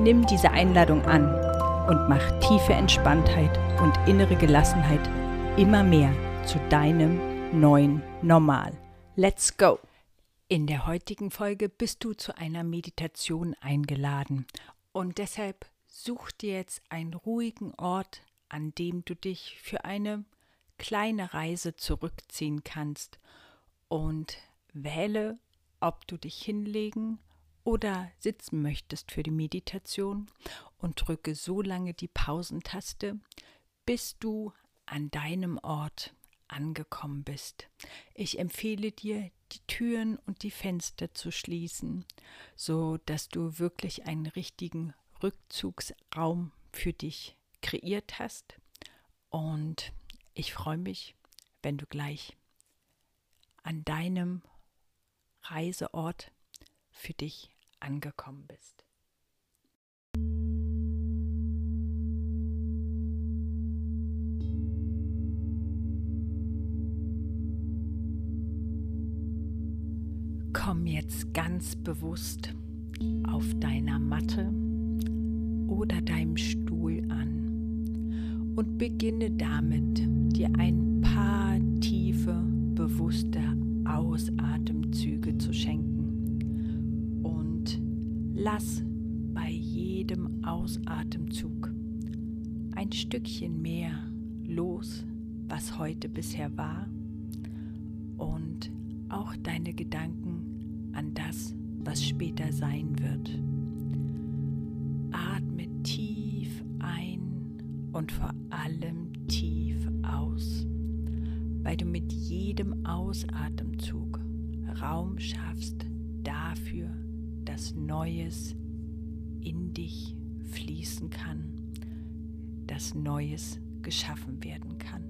Nimm diese Einladung an und mach tiefe Entspanntheit und innere Gelassenheit immer mehr zu deinem neuen Normal. Let's go! In der heutigen Folge bist du zu einer Meditation eingeladen und deshalb such dir jetzt einen ruhigen Ort, an dem du dich für eine kleine Reise zurückziehen kannst und wähle, ob du dich hinlegen oder sitzen möchtest für die Meditation und drücke so lange die Pausentaste, bis du an deinem Ort angekommen bist. Ich empfehle dir, die Türen und die Fenster zu schließen, so dass du wirklich einen richtigen Rückzugsraum für dich kreiert hast. Und ich freue mich, wenn du gleich an deinem Reiseort für dich angekommen bist. Komm jetzt ganz bewusst auf deiner Matte oder deinem Stuhl an und beginne damit, dir ein paar tiefe, bewusste Ausatemzüge zu schenken. Lass bei jedem Ausatemzug ein Stückchen mehr los, was heute bisher war und auch deine Gedanken an das, was später sein wird. Atme tief ein und vor allem tief aus, weil du mit jedem Ausatemzug Raum schaffst dafür, dass Neues in dich fließen kann, dass Neues geschaffen werden kann.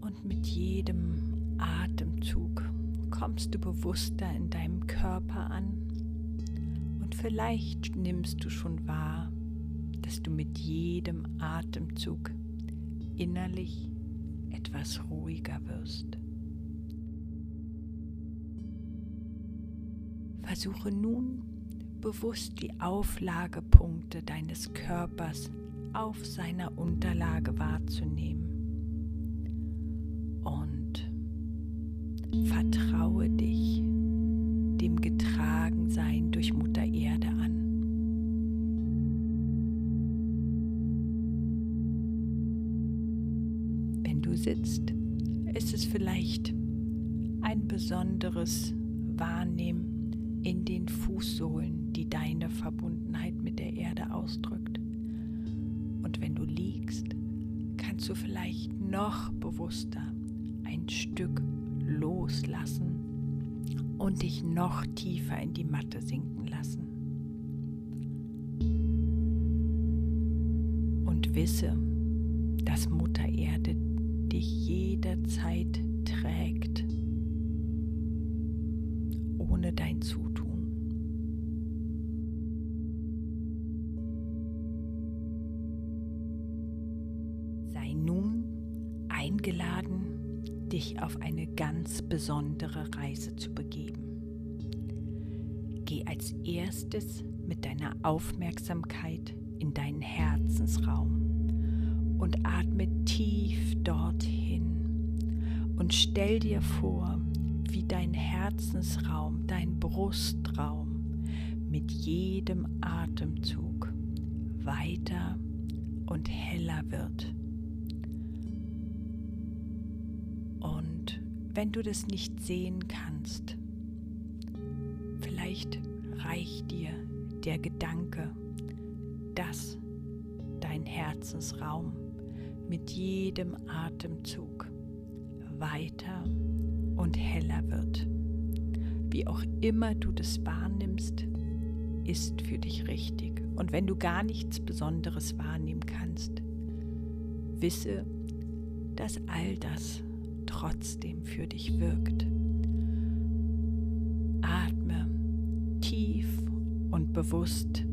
Und mit jedem Atemzug kommst du bewusster in deinem Körper an vielleicht nimmst du schon wahr, dass du mit jedem Atemzug innerlich etwas ruhiger wirst. Versuche nun bewusst die Auflagepunkte deines Körpers auf seiner Unterlage wahrzunehmen und vertraue dich dem Getragensein sitzt, ist es vielleicht ein besonderes Wahrnehmen in den Fußsohlen, die deine Verbundenheit mit der Erde ausdrückt. Und wenn du liegst, kannst du vielleicht noch bewusster ein Stück loslassen und dich noch tiefer in die Matte sinken lassen. Und wisse, dass Mutter dich jederzeit trägt, ohne dein Zutun. Sei nun eingeladen, dich auf eine ganz besondere Reise zu begeben. Geh als erstes mit deiner Aufmerksamkeit in deinen Herzensraum und atme tief dorthin und stell dir vor, wie dein Herzensraum, dein Brustraum mit jedem Atemzug weiter und heller wird. wenn du das nicht sehen kannst. Vielleicht reicht dir der Gedanke, dass dein Herzensraum mit jedem Atemzug weiter und heller wird. Wie auch immer du das wahrnimmst, ist für dich richtig. Und wenn du gar nichts Besonderes wahrnehmen kannst, wisse, dass all das trotzdem für dich wirkt. Atme tief und bewusst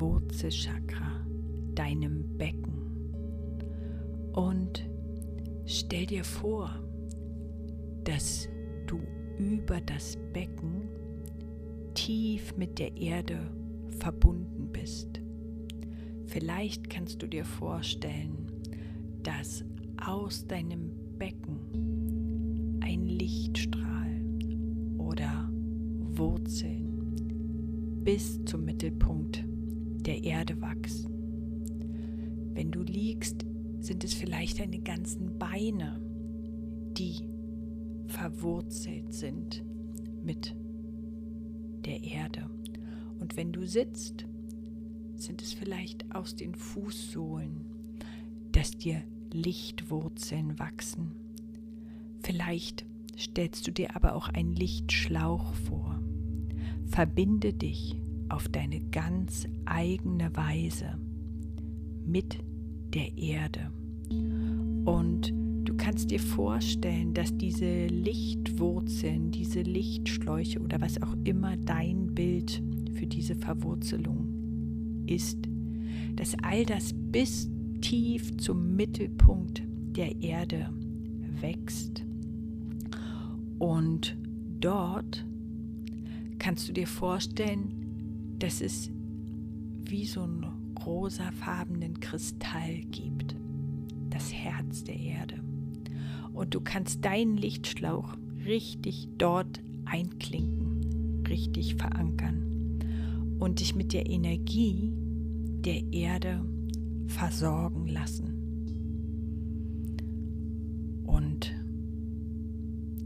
Wurzelchakra, deinem Becken. Und stell dir vor, dass du über das Becken tief mit der Erde verbunden bist. Vielleicht kannst du dir vorstellen, dass aus deinem Becken ein Lichtstrahl Wurzeln bis zum Mittelpunkt der Erde wachsen. Wenn du liegst, sind es vielleicht deine ganzen Beine, die verwurzelt sind mit der Erde. Und wenn du sitzt, sind es vielleicht aus den Fußsohlen, dass dir Lichtwurzeln wachsen. Vielleicht stellst du dir aber auch einen Lichtschlauch vor. Verbinde dich auf deine ganz eigene Weise mit der Erde. Und du kannst dir vorstellen, dass diese Lichtwurzeln, diese Lichtschläuche oder was auch immer dein Bild für diese Verwurzelung ist, dass all das bis tief zum Mittelpunkt der Erde wächst und dort kannst du dir vorstellen, dass es wie so einen rosafarbenen Kristall gibt, das Herz der Erde. Und du kannst deinen Lichtschlauch richtig dort einklinken, richtig verankern und dich mit der Energie der Erde versorgen lassen. Und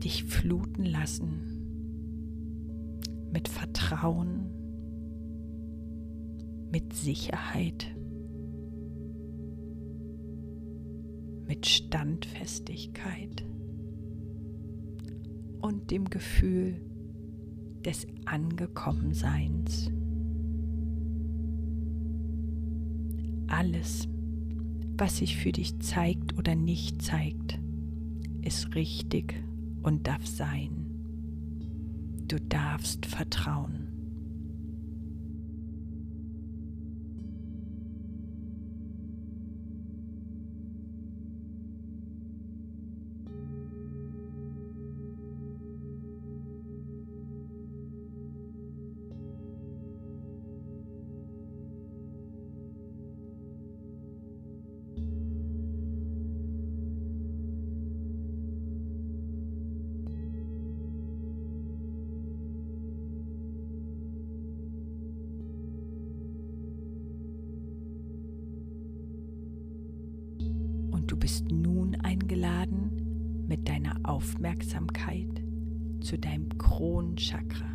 dich fluten lassen mit Vertrauen, mit Sicherheit, mit Standfestigkeit und dem Gefühl des Angekommenseins. Alles, was sich für dich zeigt oder nicht zeigt, ist richtig und darf sein. Du darfst vertrauen. Zu deinem Kronchakra,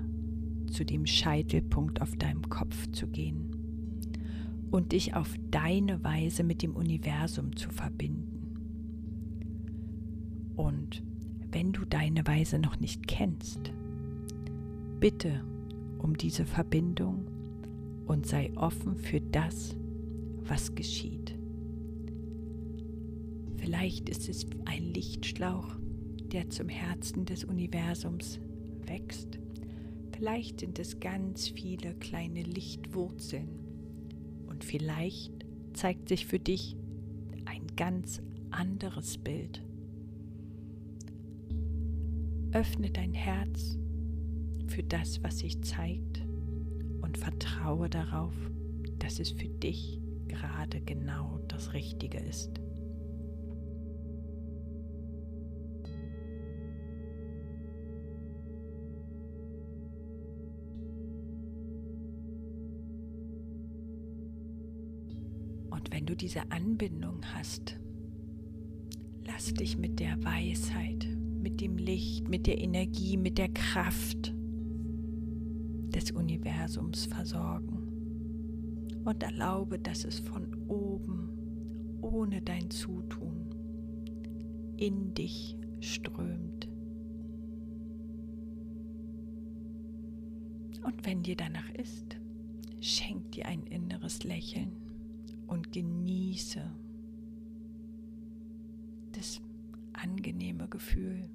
zu dem Scheitelpunkt auf deinem Kopf zu gehen und dich auf deine Weise mit dem Universum zu verbinden. Und wenn du deine Weise noch nicht kennst, bitte um diese Verbindung und sei offen für das, was geschieht. Vielleicht ist es ein Lichtschlauch, der zum Herzen des Universums wächst. Vielleicht sind es ganz viele kleine Lichtwurzeln und vielleicht zeigt sich für dich ein ganz anderes Bild. Öffne dein Herz für das, was sich zeigt und vertraue darauf, dass es für dich gerade genau das Richtige ist. Du diese Anbindung hast, lass dich mit der Weisheit, mit dem Licht, mit der Energie, mit der Kraft des Universums versorgen und erlaube, dass es von oben, ohne dein Zutun, in dich strömt. Und wenn dir danach ist, schenk dir ein inneres Lächeln und genieße das angenehme Gefühl,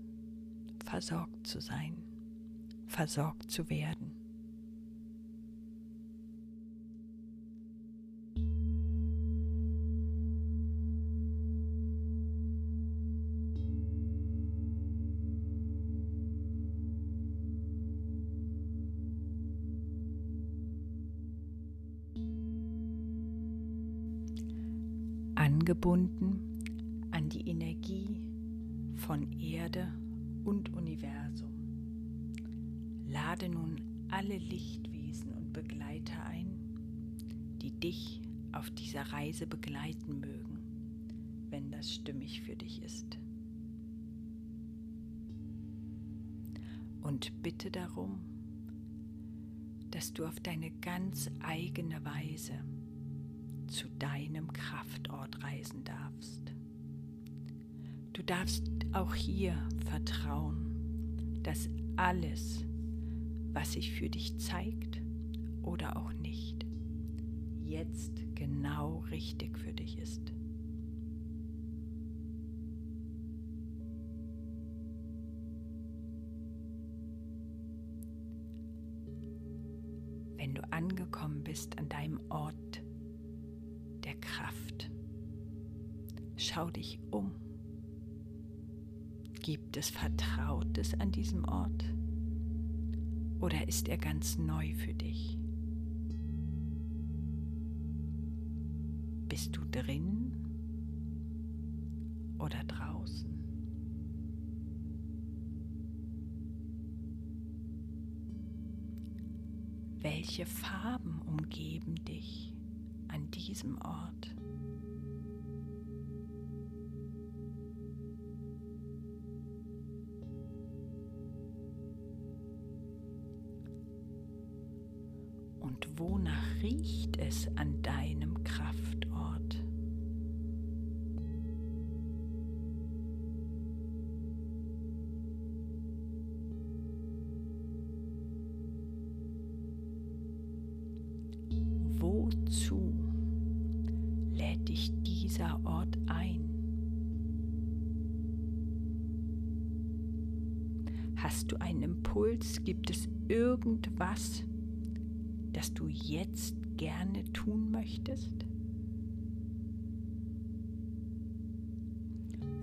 versorgt zu sein, versorgt zu werden. Angebunden an die Energie von Erde und Universum. Lade nun alle Lichtwesen und Begleiter ein, die dich auf dieser Reise begleiten mögen, wenn das stimmig für dich ist. Und bitte darum, dass du auf deine ganz eigene Weise zu deinem Kraftort reisen darfst. Du darfst auch hier vertrauen, dass alles, was sich für dich zeigt oder auch nicht, jetzt genau richtig für dich ist. Wenn du angekommen bist an deinem Ort Kraft. Schau dich um. Gibt es Vertrautes an diesem Ort? Oder ist er ganz neu für dich? Bist du drin oder draußen? Welche Farben umgeben dich? An diesem Ort. Und wonach riecht es an deinem Kraftort? Irgendwas, das du jetzt gerne tun möchtest?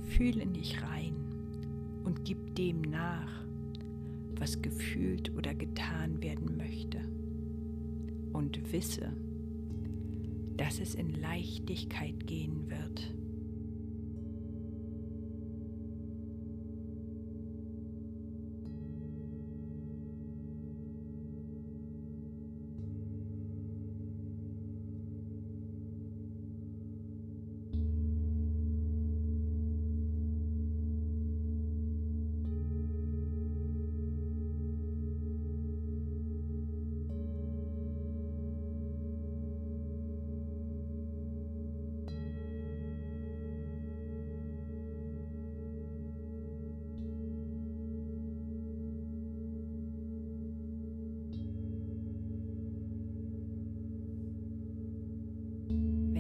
Fühle dich rein und gib dem nach, was gefühlt oder getan werden möchte. Und wisse, dass es in Leichtigkeit gehen wird.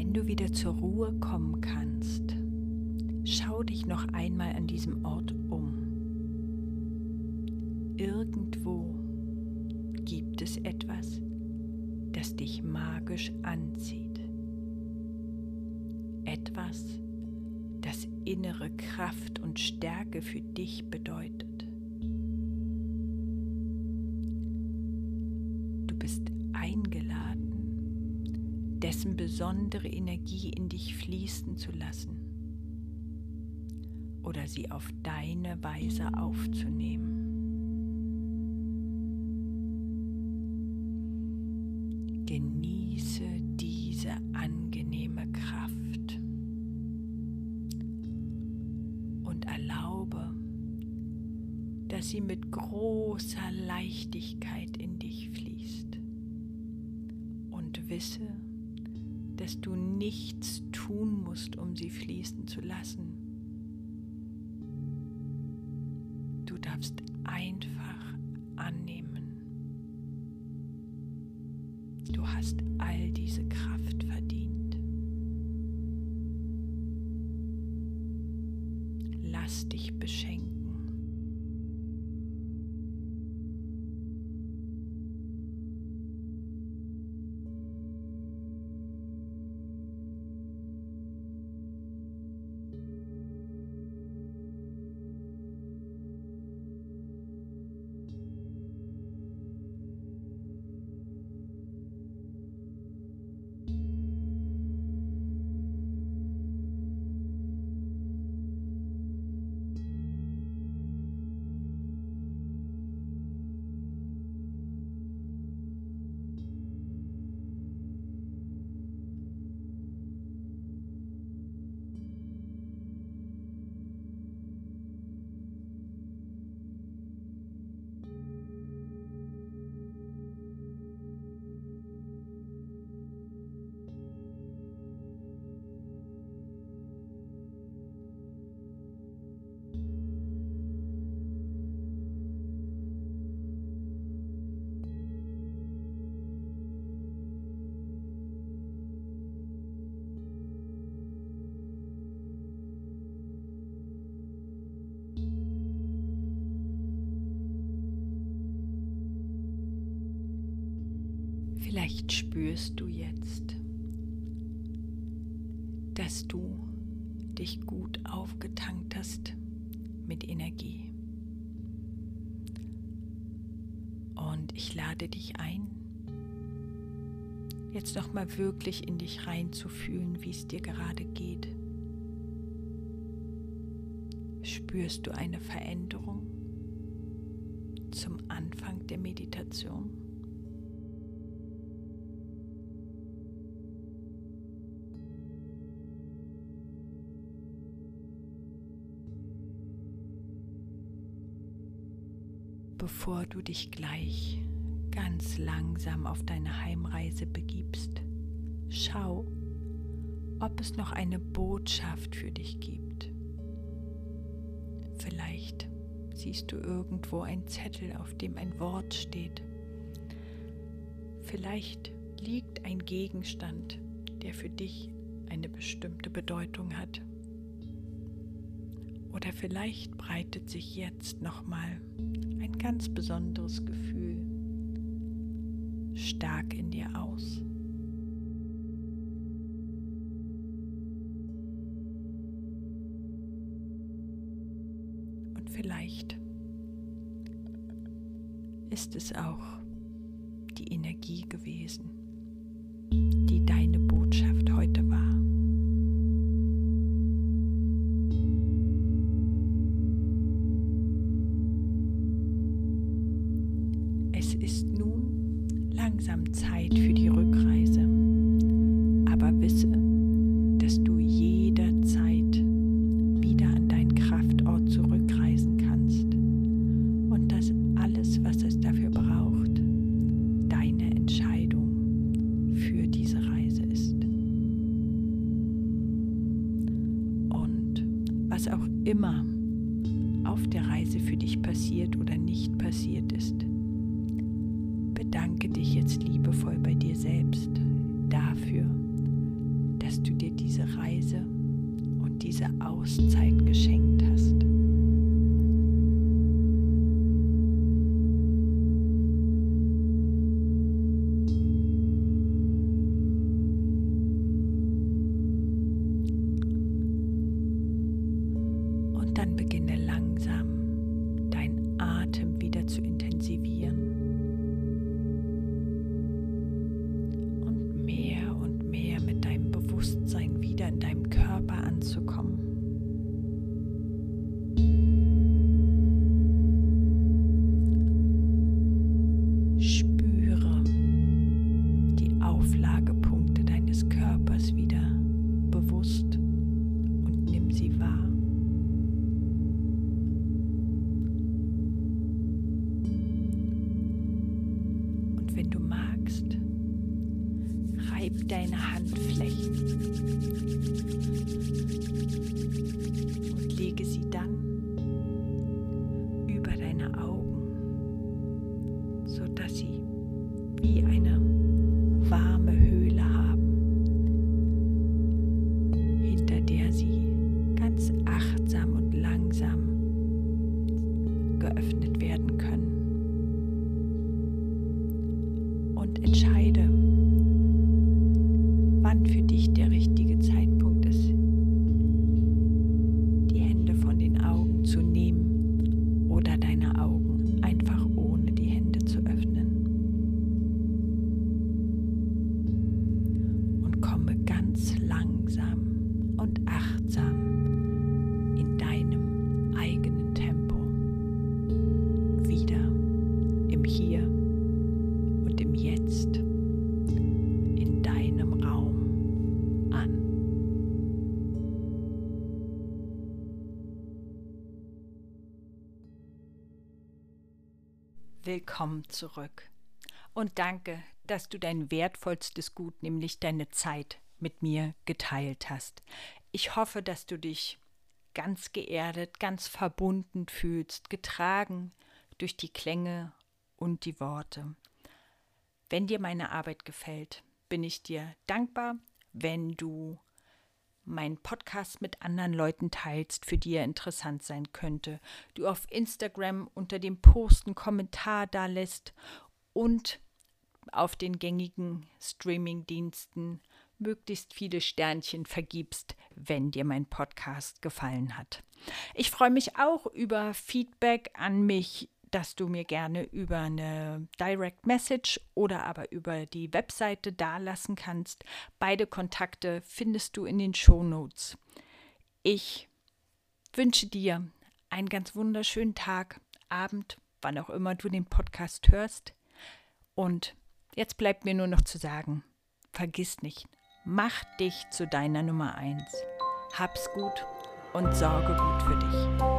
Wenn du wieder zur Ruhe kommen kannst, schau dich noch einmal an diesem Ort um. Irgendwo es etwas, das dich magisch anzieht. Etwas, das innere Kraft und Stärke für dich bedeutet. Besondere Energie in dich fließen zu lassen oder sie auf deine Weise aufzunehmen. Genieße diese angenehme Kraft und erlaube, dass sie mit großer Leichtigkeit in dich fließt. Und wisse, dass du nichts tun musst, um sie fließen zu lassen. Du darfst einfach annehmen. Du hast all diese Kraft verdient. Lass dich beschenken. Vielleicht spürst du jetzt, dass du dich gut aufgetankt hast mit Energie. Und ich lade dich ein, jetzt noch mal wirklich in dich reinzufühlen, wie es dir gerade geht. Spürst du eine Veränderung zum Anfang der Meditation? Bevor du dich gleich ganz langsam auf deine Heimreise begibst, schau, ob es noch eine Botschaft für dich gibt. Vielleicht siehst du irgendwo einen Zettel, auf dem ein Wort steht. Vielleicht liegt ein Gegenstand, der für dich eine bestimmte Bedeutung hat. Oder vielleicht breitet sich jetzt nochmal ein ganz besonderes Gefühl stark in dir aus. Und vielleicht ist es auch die Energie gewesen, langsam Zeit für die Rückreise. Aber wisse, diese Auszeit geschenkt hast. Handflächen und lege sie dann über deine Augen, sodass sie wie eine Willkommen zurück und danke, dass du dein wertvollstes Gut, nämlich deine Zeit, mit mir geteilt hast. Ich hoffe, dass du dich ganz geerdet, ganz verbunden fühlst, getragen durch die Klänge und die Worte. Wenn dir meine Arbeit gefällt, bin ich dir dankbar, wenn du meinen Podcast mit anderen Leuten teilst, für die er interessant sein könnte. Du auf Instagram unter dem Post einen Kommentar da lässt und auf den gängigen Streaming-Diensten möglichst viele Sternchen vergibst, wenn dir mein Podcast gefallen hat. Ich freue mich auch über Feedback an mich dass du mir gerne über eine Direct Message oder aber über die Webseite dalassen kannst. Beide Kontakte findest du in den Show Notes. Ich wünsche dir einen ganz wunderschönen Tag, Abend, wann auch immer du den Podcast hörst. Und jetzt bleibt mir nur noch zu sagen, vergiss nicht, mach dich zu deiner Nummer eins. Hab's gut und sorge gut für dich.